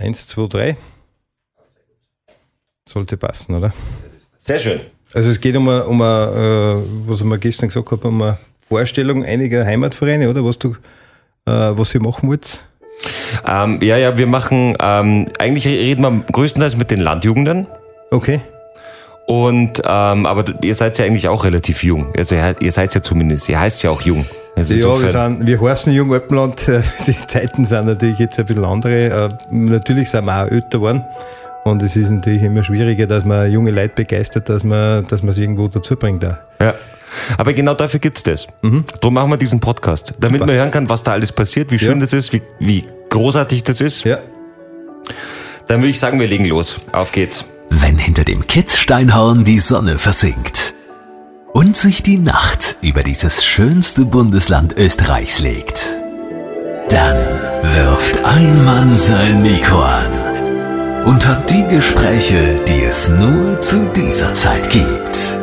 Eins, zwei, drei. Sollte passen, oder? Sehr schön. Also es geht um eine, um eine äh, was wir gestern gesagt haben, um eine Vorstellung einiger Heimatvereine, oder? Was du, äh, was ihr machen wollt? Ähm, ja, ja, wir machen, ähm, eigentlich reden wir größtenteils mit den Landjugenden. Okay. Und, ähm, aber ihr seid ja eigentlich auch relativ jung. Also ihr seid ja zumindest, ihr heißt ja auch jung. Also ja, wir, sind, wir heißen Jung Alpenland. Die Zeiten sind natürlich jetzt ein bisschen andere. Äh, natürlich sind wir auch älter geworden. Und es ist natürlich immer schwieriger, dass man junge Leute begeistert, dass man, dass man es irgendwo dazu bringt. Auch. Ja. Aber genau dafür gibt's das. Mhm. Darum machen wir diesen Podcast. Damit Super. man hören kann, was da alles passiert, wie schön ja. das ist, wie, wie großartig das ist. Ja. Dann würde ich sagen, wir legen los. Auf geht's. Wenn hinter dem Kitzsteinhorn die Sonne versinkt und sich die Nacht über dieses schönste Bundesland Österreichs legt, dann wirft ein Mann sein Mikro an und hat die Gespräche, die es nur zu dieser Zeit gibt.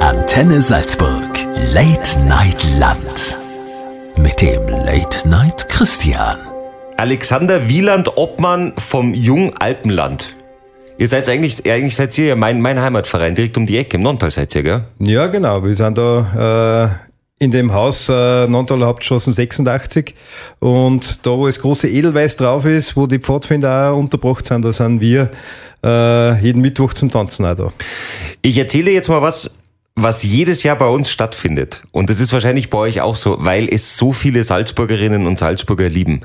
Antenne Salzburg, Late Night Land. Mit dem Late Night Christian. Alexander Wieland Obmann vom Jung Alpenland. Ihr seid eigentlich, eigentlich seid ihr ja mein, mein Heimatverein, direkt um die Ecke, im Nontal seid ihr, gell? Ja, genau. Wir sind da äh, in dem Haus äh, Nontaler Hauptstraßen 86 und da, wo das große Edelweiß drauf ist, wo die Pfadfinder auch unterbracht sind, da sind wir äh, jeden Mittwoch zum Tanzen auch da. Ich erzähle jetzt mal was, was jedes Jahr bei uns stattfindet. Und das ist wahrscheinlich bei euch auch so, weil es so viele Salzburgerinnen und Salzburger lieben.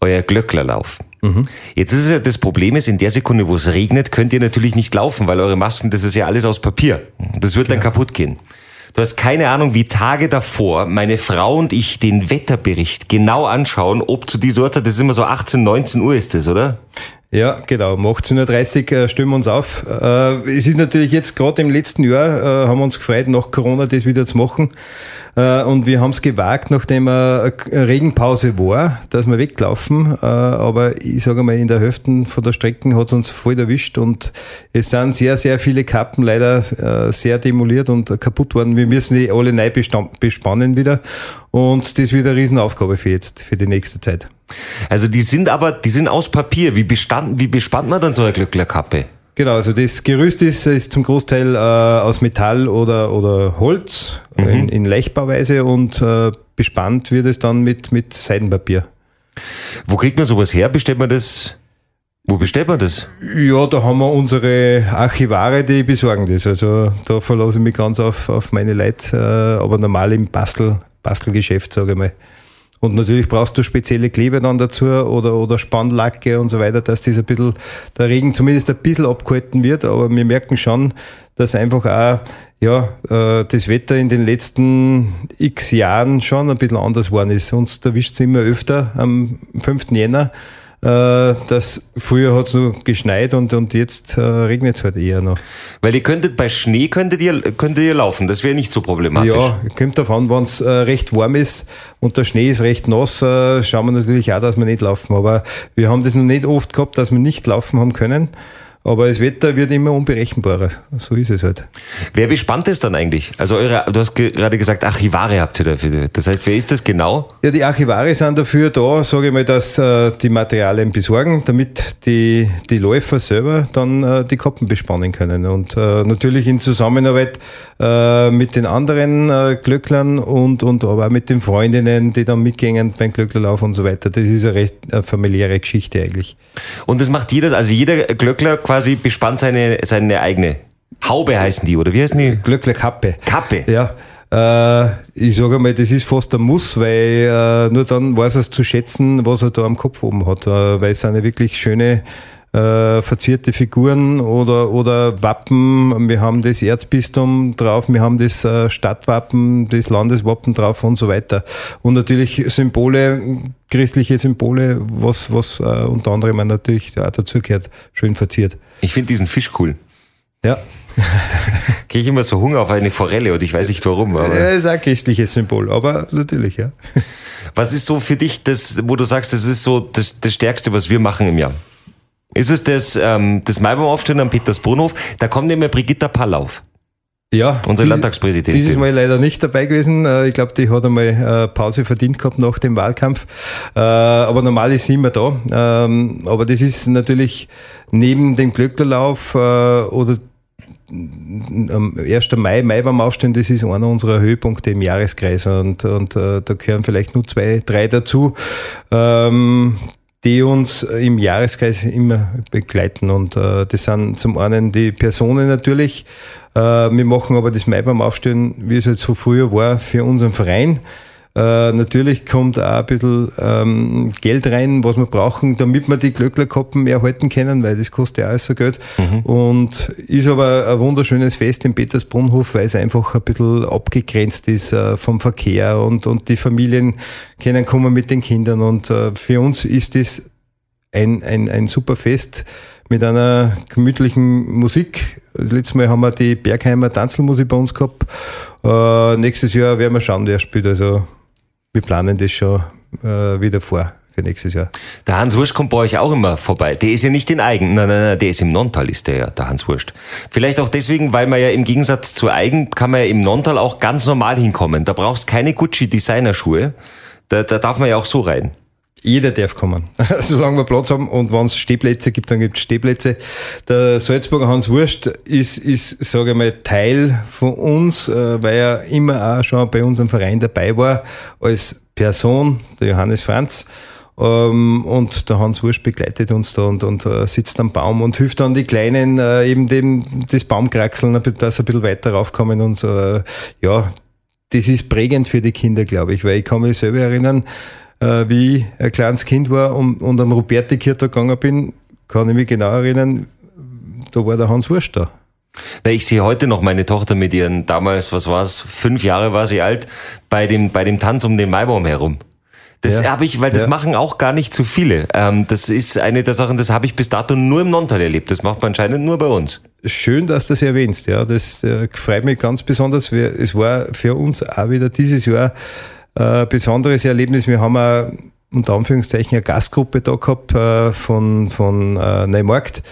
Euer Glöcklerlauf. Mhm. Jetzt ist es ja das Problem ist, in der Sekunde, wo es regnet, könnt ihr natürlich nicht laufen, weil eure Masken, das ist ja alles aus Papier. Das wird dann kaputt gehen. Du hast keine Ahnung, wie Tage davor meine Frau und ich den Wetterbericht genau anschauen, ob zu dieser Uhrzeit, das ist immer so 18, 19 Uhr ist das, oder? Ja, genau. Um 18.30 Uhr stimmen wir uns auf. Äh, es ist natürlich jetzt gerade im letzten Jahr, äh, haben wir uns gefreut, nach Corona das wieder zu machen. Äh, und wir haben es gewagt, nachdem eine Regenpause war, dass wir weglaufen. Aber ich sage mal, in der Hälfte von der Strecken hat es uns voll erwischt und es sind sehr, sehr viele Kappen leider sehr demoliert und kaputt worden. Wir müssen die alle neu bespannen wieder. Und das wird eine Riesenaufgabe für jetzt, für die nächste Zeit. Also die sind aber, die sind aus Papier. Wie, bestand, wie bespannt man dann so eine Glücklerkappe? Genau, also das Gerüst ist, ist zum Großteil äh, aus Metall oder, oder Holz mhm. in, in Leichtbauweise und äh, bespannt wird es dann mit, mit Seidenpapier. Wo kriegt man sowas her? Bestellt man das? Wo bestellt man das? Ja, da haben wir unsere Archivare, die besorgen das. Also da verlasse ich mich ganz auf, auf meine Leute, äh, aber normal im Bastel, Bastelgeschäft, sage ich mal. Und natürlich brauchst du spezielle Kleber dann dazu oder, oder Spannlacke und so weiter, dass das ein bisschen, der Regen zumindest ein bisschen abgehalten wird. Aber wir merken schon, dass einfach auch, ja, äh, das Wetter in den letzten x Jahren schon ein bisschen anders geworden ist. Uns erwischt es immer öfter am 5. Jänner äh, das früher hat es nur geschneit und, und jetzt äh, regnet es halt eher noch. Weil ihr könntet bei Schnee könntet ihr, könntet ihr laufen, das wäre nicht so problematisch. Ja, kommt davon, wenn es äh, recht warm ist und der Schnee ist recht nass, äh, schauen wir natürlich auch, dass wir nicht laufen. Aber wir haben das noch nicht oft gehabt, dass wir nicht laufen haben können. Aber das Wetter wird immer unberechenbarer. So ist es halt. Wer bespannt es dann eigentlich? Also eure, du hast gerade gesagt, Archivare habt ihr dafür. Das heißt, wer ist das genau? Ja, die Archivare sind dafür da, sage ich mal, dass äh, die Materialien besorgen, damit die, die Läufer selber dann äh, die Koppen bespannen können. Und äh, natürlich in Zusammenarbeit äh, mit den anderen äh, Glöcklern und, und aber auch mit den Freundinnen, die dann mitgehen beim Glöcklerlauf und so weiter. Das ist eine recht eine familiäre Geschichte eigentlich. Und das macht jeder, also jeder Glöckler quasi bespannt seine, seine eigene Haube heißen die, oder wie heißen die? Glöcklerkappe. Kappe. Ja. Äh, ich sage mal, das ist fast ein Muss, weil äh, nur dann weiß er es zu schätzen, was er da am Kopf oben hat. Äh, weil es ja wirklich schöne äh, verzierte Figuren oder, oder Wappen. Wir haben das Erzbistum drauf, wir haben das äh, Stadtwappen, das Landeswappen drauf und so weiter. Und natürlich Symbole, christliche Symbole, was, was äh, unter anderem natürlich auch dazu gehört, schön verziert. Ich finde diesen Fisch cool. Ja. Kriege ich immer so Hunger auf eine Forelle und ich weiß nicht warum. Aber ja, ist auch ein christliches Symbol, aber natürlich, ja. Was ist so für dich das, wo du sagst, das ist so das, das Stärkste, was wir machen im Jahr? Ist es das, ähm, das Maibaumaufstehen am Petersbrunhof? Da kommt immer Brigitta Pallauf. Ja. Unsere Landtagspräsidentin. Dieses Mal leider nicht dabei gewesen. Äh, ich glaube, die hat einmal äh, Pause verdient gehabt nach dem Wahlkampf. Äh, aber normal ist sie immer da. Ähm, aber das ist natürlich neben dem Glöcklerlauf oder am 1. Mai, Mai beim Aufstehen, das ist einer unserer Höhepunkte im Jahreskreis und, und da gehören vielleicht nur zwei, drei dazu, ähm, die uns im Jahreskreis immer begleiten und äh, das sind zum einen die Personen natürlich, äh, wir machen aber das Mai beim Aufstehen, wie es halt so früher war, für unseren Verein. Äh, natürlich kommt auch ein bisschen ähm, Geld rein, was wir brauchen, damit wir die Glöcklerkoppen erhalten können, weil das kostet ja alles so Geld. Mhm. Und ist aber ein wunderschönes Fest im Petersbrunnhof, weil es einfach ein bisschen abgegrenzt ist äh, vom Verkehr und, und die Familien können kommen mit den Kindern. Und äh, für uns ist das ein, ein, ein super Fest mit einer gemütlichen Musik. Letztes Mal haben wir die Bergheimer Tanzelmusik bei uns gehabt. Äh, nächstes Jahr werden wir schauen, wer spielt. Also wir planen das schon äh, wieder vor für nächstes Jahr. Der Hans Wurst kommt bei euch auch immer vorbei. Der ist ja nicht in Eigen, nein, nein, nein, der ist im Nontal, ist der ja, der Hans Wurst. Vielleicht auch deswegen, weil man ja im Gegensatz zu Eigen kann man ja im Nontal auch ganz normal hinkommen. Da brauchst keine Gucci Designerschuhe. Da, da darf man ja auch so rein. Jeder darf kommen, solange wir Platz haben. Und wenn es Stehplätze gibt, dann gibt es Stehplätze. Der Salzburger Hans Wurst ist, ist sage ich mal, Teil von uns, äh, weil er immer auch schon bei unserem Verein dabei war, als Person, der Johannes Franz. Ähm, und der Hans Wurst begleitet uns da und, und uh, sitzt am Baum und hilft dann die Kleinen uh, eben dem, das Baumkraxeln, dass sie ein bisschen weiter raufkommen und uh, ja, das ist prägend für die Kinder, glaube ich, weil ich kann mich selber erinnern, äh, wie ich ein kleines Kind war und, und am Roberti-Kirtag gegangen bin, kann ich mich genau erinnern, da war der Hans Wurst da. Na, ich sehe heute noch meine Tochter mit ihren, damals, was war's, fünf Jahre war sie alt, bei dem, bei dem Tanz um den Maibaum herum. Das ja, habe ich, weil das ja. machen auch gar nicht zu viele. Ähm, das ist eine der Sachen, das habe ich bis dato nur im Nontal erlebt. Das macht man anscheinend nur bei uns. Schön, dass du das erwähnst. Ja, das äh, freut mich ganz besonders. Es war für uns auch wieder dieses Jahr äh, besonderes Erlebnis. Wir haben auch unter Anführungszeichen eine Gastgruppe da gehabt äh, von, von äh, Neumarkt,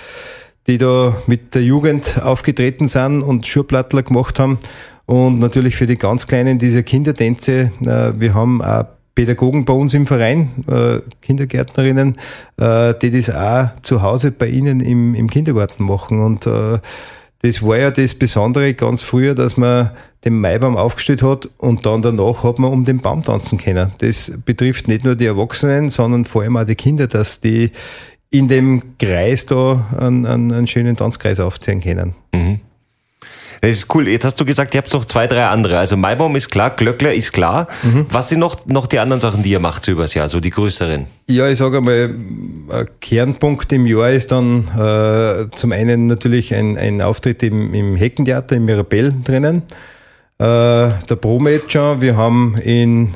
die da mit der Jugend aufgetreten sind und Schurplattler gemacht haben. Und natürlich für die ganz Kleinen diese Kindertänze. Äh, wir haben auch Pädagogen bei uns im Verein, äh, Kindergärtnerinnen, äh, die das auch zu Hause bei ihnen im, im Kindergarten machen. Und äh, das war ja das Besondere ganz früher, dass man den Maibaum aufgestellt hat und dann danach hat man um den Baum tanzen können. Das betrifft nicht nur die Erwachsenen, sondern vor allem auch die Kinder, dass die in dem Kreis da einen, einen, einen schönen Tanzkreis aufziehen können. Mhm. Das ist cool. Jetzt hast du gesagt, ihr habt noch zwei, drei andere. Also Maibaum ist klar, Glöckler ist klar. Mhm. Was sind noch, noch die anderen Sachen, die ihr macht so übers Jahr, so die größeren? Ja, ich sage einmal, ein Kernpunkt im Jahr ist dann äh, zum einen natürlich ein, ein Auftritt im, im Heckentheater im Mirabell drinnen. Äh, der Promet schon. Wir haben in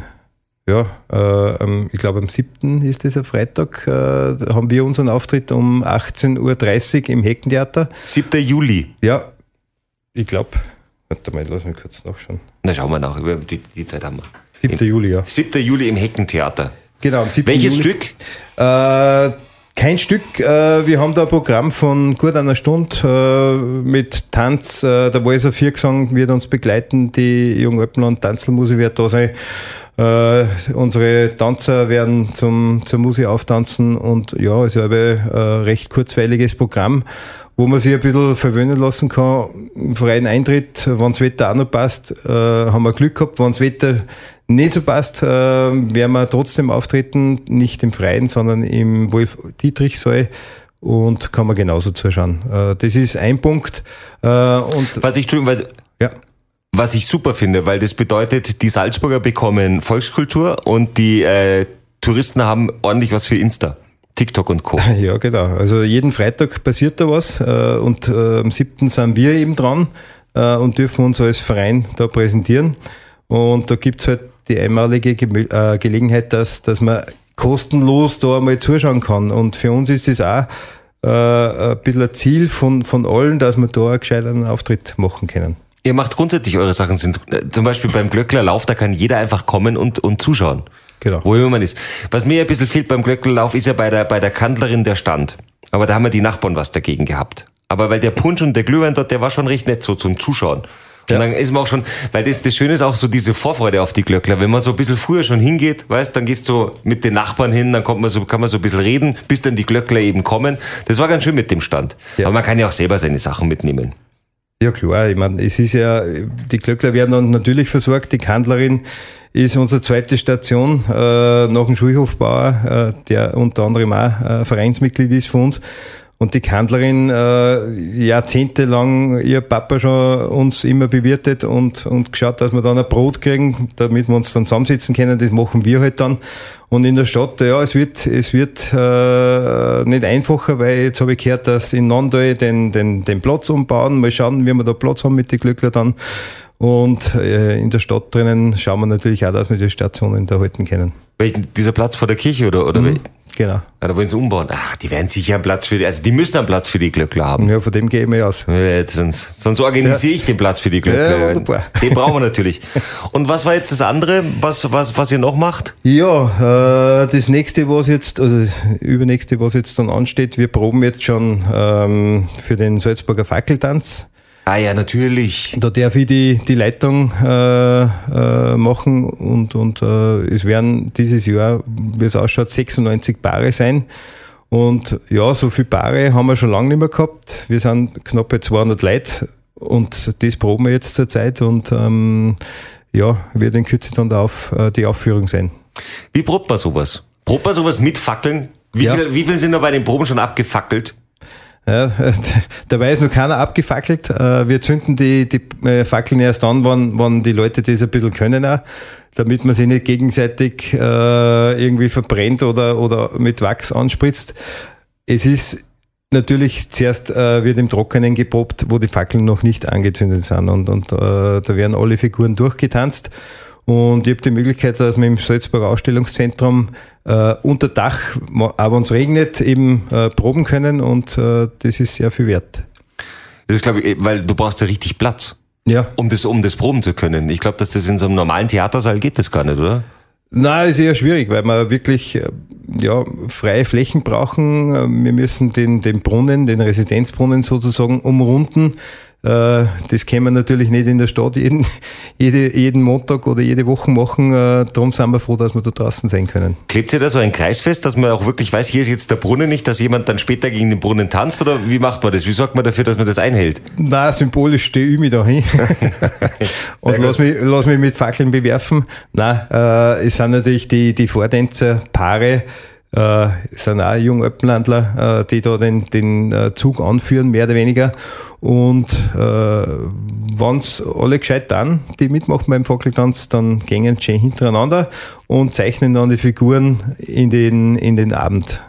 ja, äh, ich glaube am 7. ist das ein Freitag, äh, haben wir unseren Auftritt um 18.30 Uhr im Heckentheater. 7. Juli. Ja, ich glaube, warte mal, lass mich kurz nachschauen. Na, schauen wir nach, die, die Zeit haben wir. 7. Im, Juli, ja. 7. Juli im Heckentheater. Genau, am 7. Welches Juli. Stück? Äh, kein Stück. Äh, wir haben da ein Programm von gut einer Stunde äh, mit Tanz. Äh, der Walser Viergesang wird uns begleiten. Die Jungalpenland Tanzelmusik wird da sein. Äh, unsere Tanzer werden zum, zur Musik auftanzen und ja, es ist ein äh, recht kurzweiliges Programm wo man sich ein bisschen verwöhnen lassen kann. Im freien Eintritt, wenn das Wetter auch noch passt, äh, haben wir Glück gehabt. Wenn das Wetter nicht so passt, äh, werden wir trotzdem auftreten, nicht im Freien, sondern im Wolf-Dietrich-Saal und kann man genauso zuschauen. Äh, das ist ein Punkt. Äh, und was ich, weil, ja. Was ich super finde, weil das bedeutet, die Salzburger bekommen Volkskultur und die äh, Touristen haben ordentlich was für Insta. TikTok und Co. Ja, genau. Also jeden Freitag passiert da was äh, und äh, am 7. sind wir eben dran äh, und dürfen uns als Verein da präsentieren. Und da gibt's halt die einmalige Ge äh, Gelegenheit, dass, dass man kostenlos da einmal zuschauen kann. Und für uns ist das auch äh, ein bisschen ein Ziel von, von allen, dass wir da einen gescheiteren Auftritt machen können. Ihr macht grundsätzlich eure Sachen, sind äh, zum Beispiel beim Glöcklerlauf, da kann jeder einfach kommen und, und zuschauen. Genau. Wo immer man ist. Was mir ein bisschen fehlt beim Glöcklerlauf ist ja bei der, bei der Kandlerin der Stand. Aber da haben wir die Nachbarn was dagegen gehabt. Aber weil der Punsch und der Glühwein dort, der war schon recht nett so zum Zuschauen. Und dann ist man auch schon, weil das, das Schöne ist auch so diese Vorfreude auf die Glöckler. Wenn man so ein bisschen früher schon hingeht, weißt, dann gehst du mit den Nachbarn hin, dann kommt man so, kann man so ein bisschen reden, bis dann die Glöckler eben kommen. Das war ganz schön mit dem Stand. Ja. Aber man kann ja auch selber seine Sachen mitnehmen. Ja klar, ich meine, es ist ja, die Glöckler werden dann natürlich versorgt. Die Kandlerin ist unsere zweite Station äh, nach dem Schulhofbauer, äh, der unter anderem auch äh, Vereinsmitglied ist für uns. Und die Kandlerin äh, jahrzehntelang ihr Papa schon uns immer bewirtet und, und geschaut, dass wir dann ein Brot kriegen, damit wir uns dann zusammensitzen können. Das machen wir halt dann. Und in der Stadt, ja, es wird, es wird äh, nicht einfacher, weil jetzt habe ich gehört, dass in Nandal den, den, den Platz umbauen. Mal schauen, wie wir da Platz haben mit den Glückler dann. Und äh, in der Stadt drinnen schauen wir natürlich auch, dass wir die Stationen da halten können. Welchen, dieser Platz vor der Kirche oder, oder mhm. Genau. Ja, da wollen sie umbauen. Ach, die werden sicher einen Platz für die, also die müssen einen Platz für die Glöckler haben. Ja, von dem gehe ich mir aus. Ja, sonst, sonst organisiere ja. ich den Platz für die Glöckler. Ja, wunderbar. Den brauchen wir natürlich. Und was war jetzt das andere, was, was, was ihr noch macht? Ja, äh, das nächste, was jetzt, also übernächste, was jetzt dann ansteht, wir proben jetzt schon ähm, für den Salzburger Fackeltanz. Ah ja, natürlich. Da darf ich die, die Leitung äh, äh, machen und, und äh, es werden dieses Jahr, wie es ausschaut, 96 Paare sein. Und ja, so viele Paare haben wir schon lange nicht mehr gehabt. Wir sind knapp bei 200 Leute und das proben wir jetzt zur Zeit und ähm, ja, wird in Kürze dann auf, äh, die Aufführung sein. Wie probt man sowas? Probt man sowas mit Fackeln? Wie, ja. viel, wie viel sind da bei den Proben schon abgefackelt? Ja, dabei ist noch keiner abgefackelt. Äh, wir zünden die, die äh, Fackeln erst an, wann, wann die Leute das ein bisschen können auch, damit man sie nicht gegenseitig äh, irgendwie verbrennt oder, oder mit Wachs anspritzt. Es ist natürlich zuerst wird im Trockenen geprobt, wo die Fackeln noch nicht angezündet sind und, und da werden alle Figuren durchgetanzt. Und ich habe die Möglichkeit, dass wir im Salzburger Ausstellungszentrum äh, unter Dach, auch wenn es regnet, eben äh, proben können und äh, das ist sehr viel wert. Das ist, glaube ich, weil du brauchst ja richtig Platz. Ja. Um das, um das proben zu können. Ich glaube, dass das in so einem normalen Theatersaal geht das gar nicht, oder? Na, ist eher schwierig, weil wir wirklich äh, ja, freie Flächen brauchen. Wir müssen den, den Brunnen, den Residenzbrunnen sozusagen umrunden. Äh, das können wir natürlich nicht in der Stadt jeden, jede, jeden Montag oder jede Woche machen. Äh, darum sind wir froh, dass wir da draußen sein können. Klebt ihr da so ein Kreis fest, dass man auch wirklich weiß, hier ist jetzt der Brunnen nicht, dass jemand dann später gegen den Brunnen tanzt? Oder wie macht man das? Wie sorgt man dafür, dass man das einhält? Na, symbolisch stehe ich mich da hin und lass mich, lass mich mit Fackeln bewerfen. Na, äh, es sind natürlich die, die Vordänzer, Paare, äh, sind auch Jungöppenlandler, äh, die da den, den äh, Zug anführen, mehr oder weniger. Und äh, wenn's alle gescheit dann, die mitmachen beim Fackeltanz, dann gehen sie hintereinander und zeichnen dann die Figuren in den, in den Abend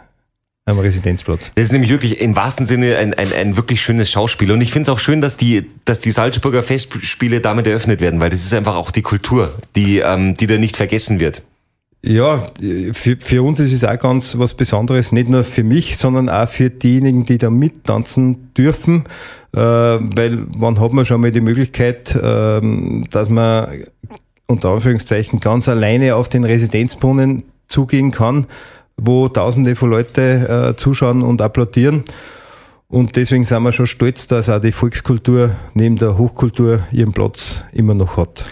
am Residenzplatz. Das ist nämlich wirklich im wahrsten Sinne ein, ein, ein wirklich schönes Schauspiel. Und ich finde es auch schön, dass die, dass die Salzburger Festspiele damit eröffnet werden, weil das ist einfach auch die Kultur, die, ähm, die da nicht vergessen wird. Ja, für, für uns ist es auch ganz was Besonderes, nicht nur für mich, sondern auch für diejenigen, die da mittanzen dürfen, äh, weil wann hat man schon mal die Möglichkeit, äh, dass man unter Anführungszeichen ganz alleine auf den Residenzbrunnen zugehen kann, wo Tausende von Leute äh, zuschauen und applaudieren. Und deswegen sind wir schon stolz, dass auch die Volkskultur neben der Hochkultur ihren Platz immer noch hat.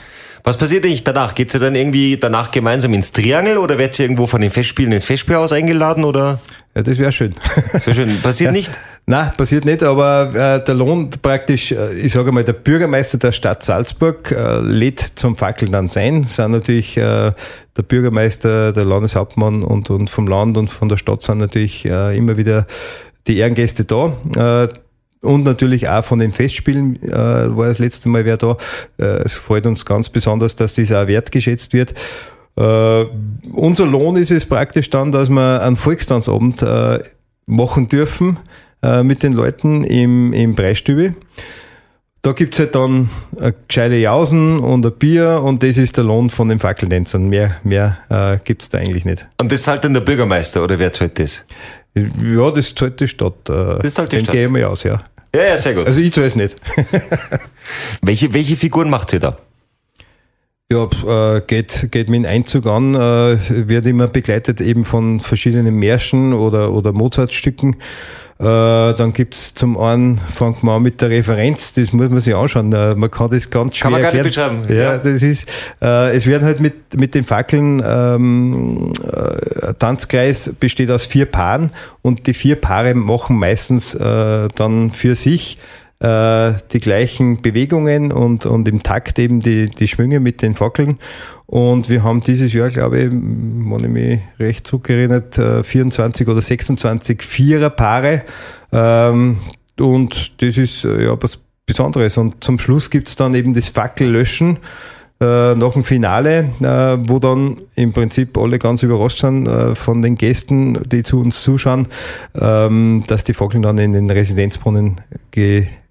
Was passiert eigentlich danach? Geht ihr dann irgendwie danach gemeinsam ins Triangel oder werdet ihr irgendwo von den Festspielen ins Festspielhaus eingeladen oder? Ja, das wäre schön. Das wäre schön. Passiert ja. nicht? Nein, passiert nicht, aber äh, der Lohn praktisch, äh, ich sage mal, der Bürgermeister der Stadt Salzburg äh, lädt zum Fackeln dann sein. Sind natürlich äh, der Bürgermeister, der Landeshauptmann und, und vom Land und von der Stadt sind natürlich äh, immer wieder die Ehrengäste da. Äh, und natürlich auch von den Festspielen äh, war das letzte Mal wer da. Äh, es freut uns ganz besonders, dass das auch wertgeschätzt wird. Äh, unser Lohn ist es praktisch dann, dass wir einen Volkstanzabend äh, machen dürfen äh, mit den Leuten im, im Breistübe. Da gibt's halt dann eine gescheite Jausen und ein Bier und das ist der Lohn von den Fackeltänzern. Mehr, mehr äh, gibt's da eigentlich nicht. Und das zahlt dann der Bürgermeister oder wer zahlt das? Ja, das zahlt die Stadt. Äh, das zahlt die Stadt. Gehe ich mal aus, ja. Ja, ja, sehr gut. Also ich es nicht. welche, welche Figuren macht ihr da? Ja, äh, geht, geht mit Einzug an, äh, wird immer begleitet eben von verschiedenen Märschen oder, oder Mozartstücken. Äh, dann gibt's zum einen, fangt man an mit der Referenz, das muss man sich anschauen. Äh, man kann das ganz schwer Kann man gar nicht erklären. beschreiben. Ja, das ist, äh, es werden halt mit, mit den Fackeln, ähm, äh, ein Tanzkreis besteht aus vier Paaren und die vier Paare machen meistens äh, dann für sich äh, die gleichen Bewegungen und, und im Takt eben die, die Schwünge mit den Fackeln. Und wir haben dieses Jahr, glaube ich, wenn ich mich recht zurückerinnert, äh, 24 oder 26 Viererpaare. Ähm, und das ist äh, ja was Besonderes. Und zum Schluss gibt's dann eben das Fackellöschen äh, nach dem Finale, äh, wo dann im Prinzip alle ganz überrascht sind äh, von den Gästen, die zu uns zuschauen, ähm, dass die Fackeln dann in den Residenzbrunnen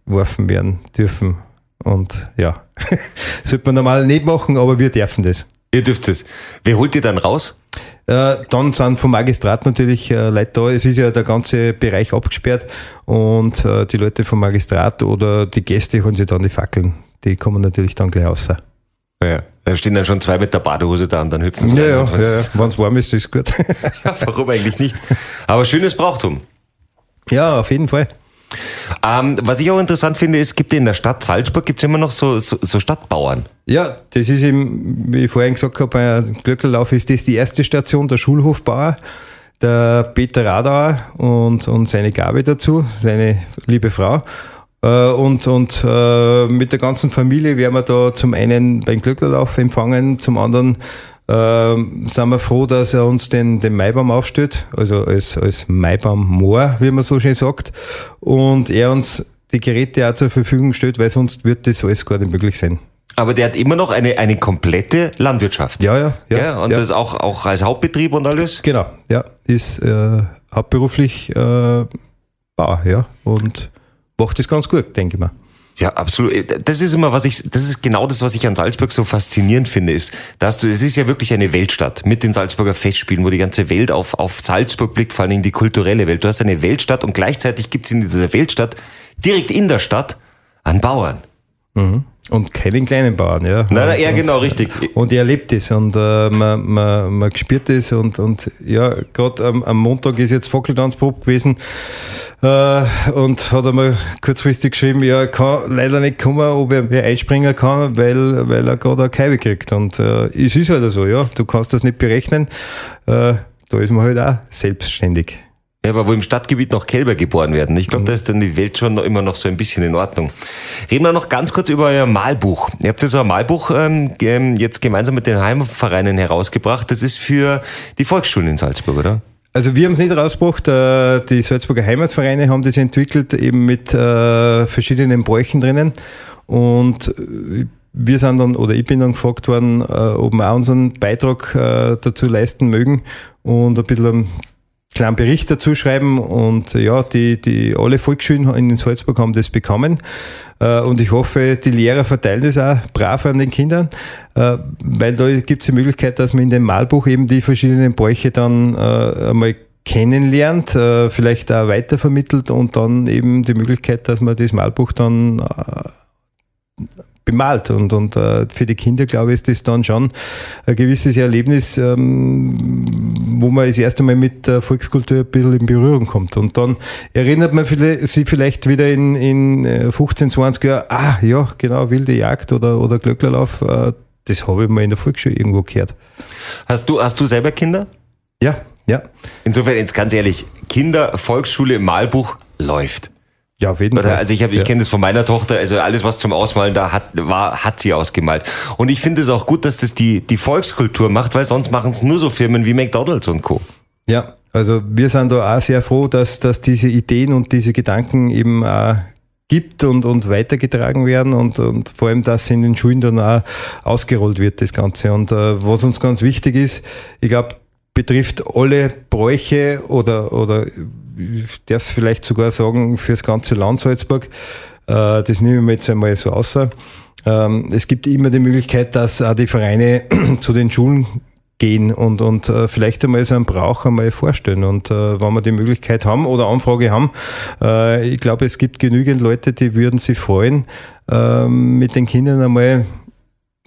geworfen werden dürfen. Und ja, sollte man normal nicht machen, aber wir dürfen das. Ihr dürft es. Wer holt ihr dann raus? Äh, dann sind vom Magistrat natürlich äh, Leute da. Es ist ja der ganze Bereich abgesperrt und äh, die Leute vom Magistrat oder die Gäste holen sich dann die Fackeln. Die kommen natürlich dann gleich raus. Ja, da stehen dann schon zwei mit der Badehose da und dann hüpfen sie. Ja, rein ja, ja. wenn es warm ist, ist gut. ja, warum eigentlich nicht? Aber schönes Brauchtum. ja, auf jeden Fall. Ähm, was ich auch interessant finde, ist, gibt in der Stadt Salzburg gibt's immer noch so, so, so Stadtbauern. Ja, das ist eben, wie ich vorhin gesagt habe, bei Glöckerlauf ist das die erste Station, der Schulhofbauer, der Peter Radauer und, und seine Gabe dazu, seine liebe Frau. Äh, Und, und äh, mit der ganzen Familie werden wir da zum einen beim Glöcklerlauf empfangen, zum anderen ähm, sind wir froh, dass er uns den, den Maibaum aufstellt, also als, als Maibaummoor, wie man so schön sagt, und er uns die Geräte auch zur Verfügung stellt, weil sonst wird das alles gar nicht möglich sein. Aber der hat immer noch eine, eine komplette Landwirtschaft. Ja, ja, ja. Ja, und ja. das auch, auch als Hauptbetrieb und alles? Genau, ja, ist äh, hauptberuflich äh, Bauer, ja, und macht das ganz gut, denke ich mal. Ja, absolut. Das ist immer, was ich, das ist genau das, was ich an Salzburg so faszinierend finde, ist, dass du, es ist ja wirklich eine Weltstadt mit den Salzburger Festspielen, wo die ganze Welt auf, auf Salzburg blickt, vor allen Dingen die kulturelle Welt. Du hast eine Weltstadt und gleichzeitig gibt's in dieser Weltstadt direkt in der Stadt einen Bauern. Und keinen kleinen Bauern, ja. Nein, nein, ja, und, genau, richtig. Und er erlebt es und äh, man, man, man spürt es und, und ja, gerade am, am Montag ist jetzt Fackeltanzprobe gewesen äh, und hat einmal kurzfristig geschrieben, ja, kann leider nicht kommen, ob er mehr einspringen kann, weil, weil er gerade eine Keibe kriegt. Und äh, es ist halt so, ja, du kannst das nicht berechnen. Äh, da ist man halt auch selbstständig. Ja, aber wo im Stadtgebiet noch Kälber geboren werden. Ich glaube, da ist dann die Welt schon noch, immer noch so ein bisschen in Ordnung. Reden wir noch ganz kurz über euer Malbuch. Ihr habt ja so ein Malbuch ähm, ähm, jetzt gemeinsam mit den Heimvereinen herausgebracht. Das ist für die Volksschulen in Salzburg, oder? Also wir haben es nicht rausgebracht, äh, die Salzburger Heimatvereine haben das entwickelt, eben mit äh, verschiedenen Bräuchen drinnen. Und äh, wir sind dann, oder ich bin dann gefragt worden, ob wir auch unseren Beitrag dazu leisten mögen und ein bisschen einen kleinen Bericht dazu schreiben. Und äh, ja, die, die alle Volksschulen in Salzburg haben das bekommen. Äh, Und ich hoffe, die Lehrer verteilen das auch brav an den Kindern, äh, weil da gibt es die Möglichkeit, dass man in dem Malbuch eben die verschiedenen Bräuche dann einmal kennenlernt, vielleicht auch weitervermittelt und dann eben die Möglichkeit, dass man das Malbuch dann bemalt. Und, und äh, für die Kinder, glaube ich, ist das dann schon ein gewisses Erlebnis, ähm, wo man das erste Mal mit der Volkskultur ein bisschen in Berührung kommt. Und dann erinnert man sich vielleicht wieder in, in äh, 15, 20 Jahren, ah ja, genau, wilde Jagd oder, oder Glöcklerlauf, äh, das habe ich mal in der Volksschule irgendwo gehört. Hast du, hast du selber Kinder? Ja, ja. Insofern, jetzt ganz ehrlich, Kinder, Volksschule, Malbuch läuft. Ja, auf jeden Oder, Fall. also ich habe, ich ja. kenne das von meiner Tochter, also alles, was zum Ausmalen da hat, war, hat sie ausgemalt. Und ich finde es auch gut, dass das die, die Volkskultur macht, weil sonst machen es nur so Firmen wie McDonalds und Co. Ja, also wir sind da auch sehr froh, dass, dass diese Ideen und diese Gedanken eben auch gibt und, und weitergetragen werden und, und vor allem, dass in den Schulen dann auch ausgerollt wird, das Ganze. Und äh, was uns ganz wichtig ist, ich glaube, betrifft alle Bräuche oder, oder darf es vielleicht sogar sagen, fürs ganze Land Salzburg. Äh, das nehmen wir jetzt einmal so außer. Ähm, es gibt immer die Möglichkeit, dass auch die Vereine zu den Schulen gehen und, und äh, vielleicht einmal so einen Brauch einmal vorstellen. Und äh, wenn wir die Möglichkeit haben oder Anfrage haben, äh, ich glaube, es gibt genügend Leute, die würden sich freuen, ähm, mit den Kindern einmal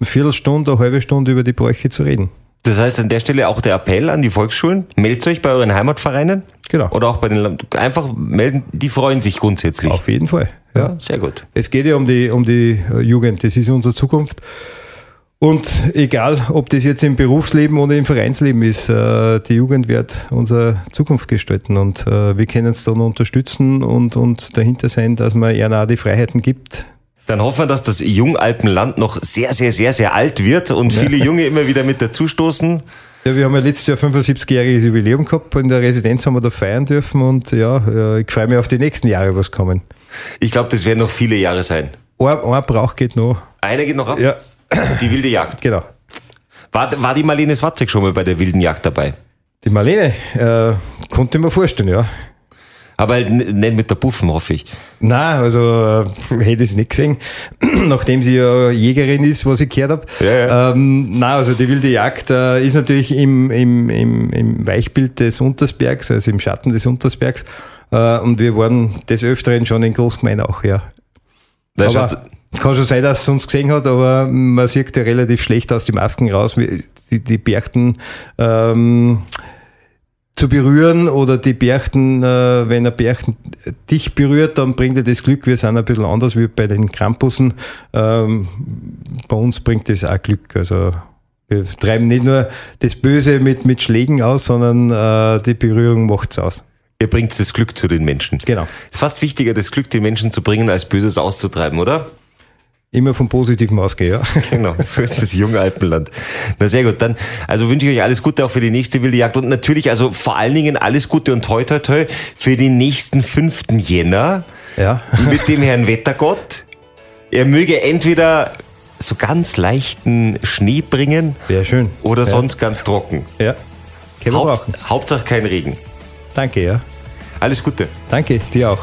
eine Viertelstunde, eine halbe Stunde über die Bräuche zu reden. Das heißt an der Stelle auch der Appell an die Volksschulen, meldet euch bei euren Heimatvereinen. Genau. Oder auch bei den Land einfach melden, die freuen sich grundsätzlich. Auf jeden Fall. Ja. Sehr gut. Es geht ja um die, um die äh, Jugend, das ist unsere Zukunft. Und egal, ob das jetzt im Berufsleben oder im Vereinsleben ist, äh, die Jugend wird unsere Zukunft gestalten und äh, wir können es dann unterstützen und, und dahinter sein, dass man ihnen auch die Freiheiten gibt. Dann hoffen wir, dass das Jungalpenland noch sehr, sehr, sehr, sehr alt wird und viele Junge immer wieder mit dazustoßen. Ja, wir haben ja letztes Jahr 75-jähriges Jubiläum gehabt. In der Residenz haben wir da feiern dürfen und ja, äh, ich freue mich auf die nächsten Jahre, was kommen. Ich glaube, das werden noch viele Jahre sein. Ein, ein Brauch geht noch. Einer geht noch ab. Ja, Die wilde Jagd. genau. War, war die Marlene Swatzek schon mal bei der wilden Jagd dabei? Die Marlene, äh, konnte ich mir vorstellen, ja. Aber halt nicht mit der Buffen, hoffe ich. Nein, also äh, hätte ich es nicht gesehen, nachdem sie ja Jägerin ist, was ich gehört habe. Ja, ja. Ähm, nein, also die wilde Jagd äh, ist natürlich im, im, im, im Weichbild des Untersbergs, also im Schatten des Untersbergs. Äh, und wir waren des Öfteren schon in Großgemein auch, ja. Da aber kann schon sein, dass es uns gesehen hat, aber man sieht ja relativ schlecht aus die Masken raus, die, die Berchten ähm, zu berühren oder die Berchten, äh, wenn ein Berchten dich berührt, dann bringt er das Glück. Wir sind ein bisschen anders wie bei den Krampussen. Ähm, bei uns bringt das auch Glück. Also wir treiben nicht nur das Böse mit, mit Schlägen aus, sondern äh, die Berührung macht's aus. ihr bringt das Glück zu den Menschen. Genau. Ist fast wichtiger, das Glück den Menschen zu bringen, als Böses auszutreiben, oder? Immer vom Positiven ausgehen, ja. Genau, so ist das junge Alpenland. Na sehr gut, dann also wünsche ich euch alles Gute auch für die nächste wilde Jagd und natürlich also vor allen Dingen alles Gute und toi toi toi für den nächsten 5. Jänner Ja. mit dem Herrn Wettergott. Er möge entweder so ganz leichten Schnee bringen Wäre schön. oder ja. sonst ganz trocken. Ja. Haupt. Hauptsache kein Regen. Danke, ja. Alles Gute. Danke, dir auch.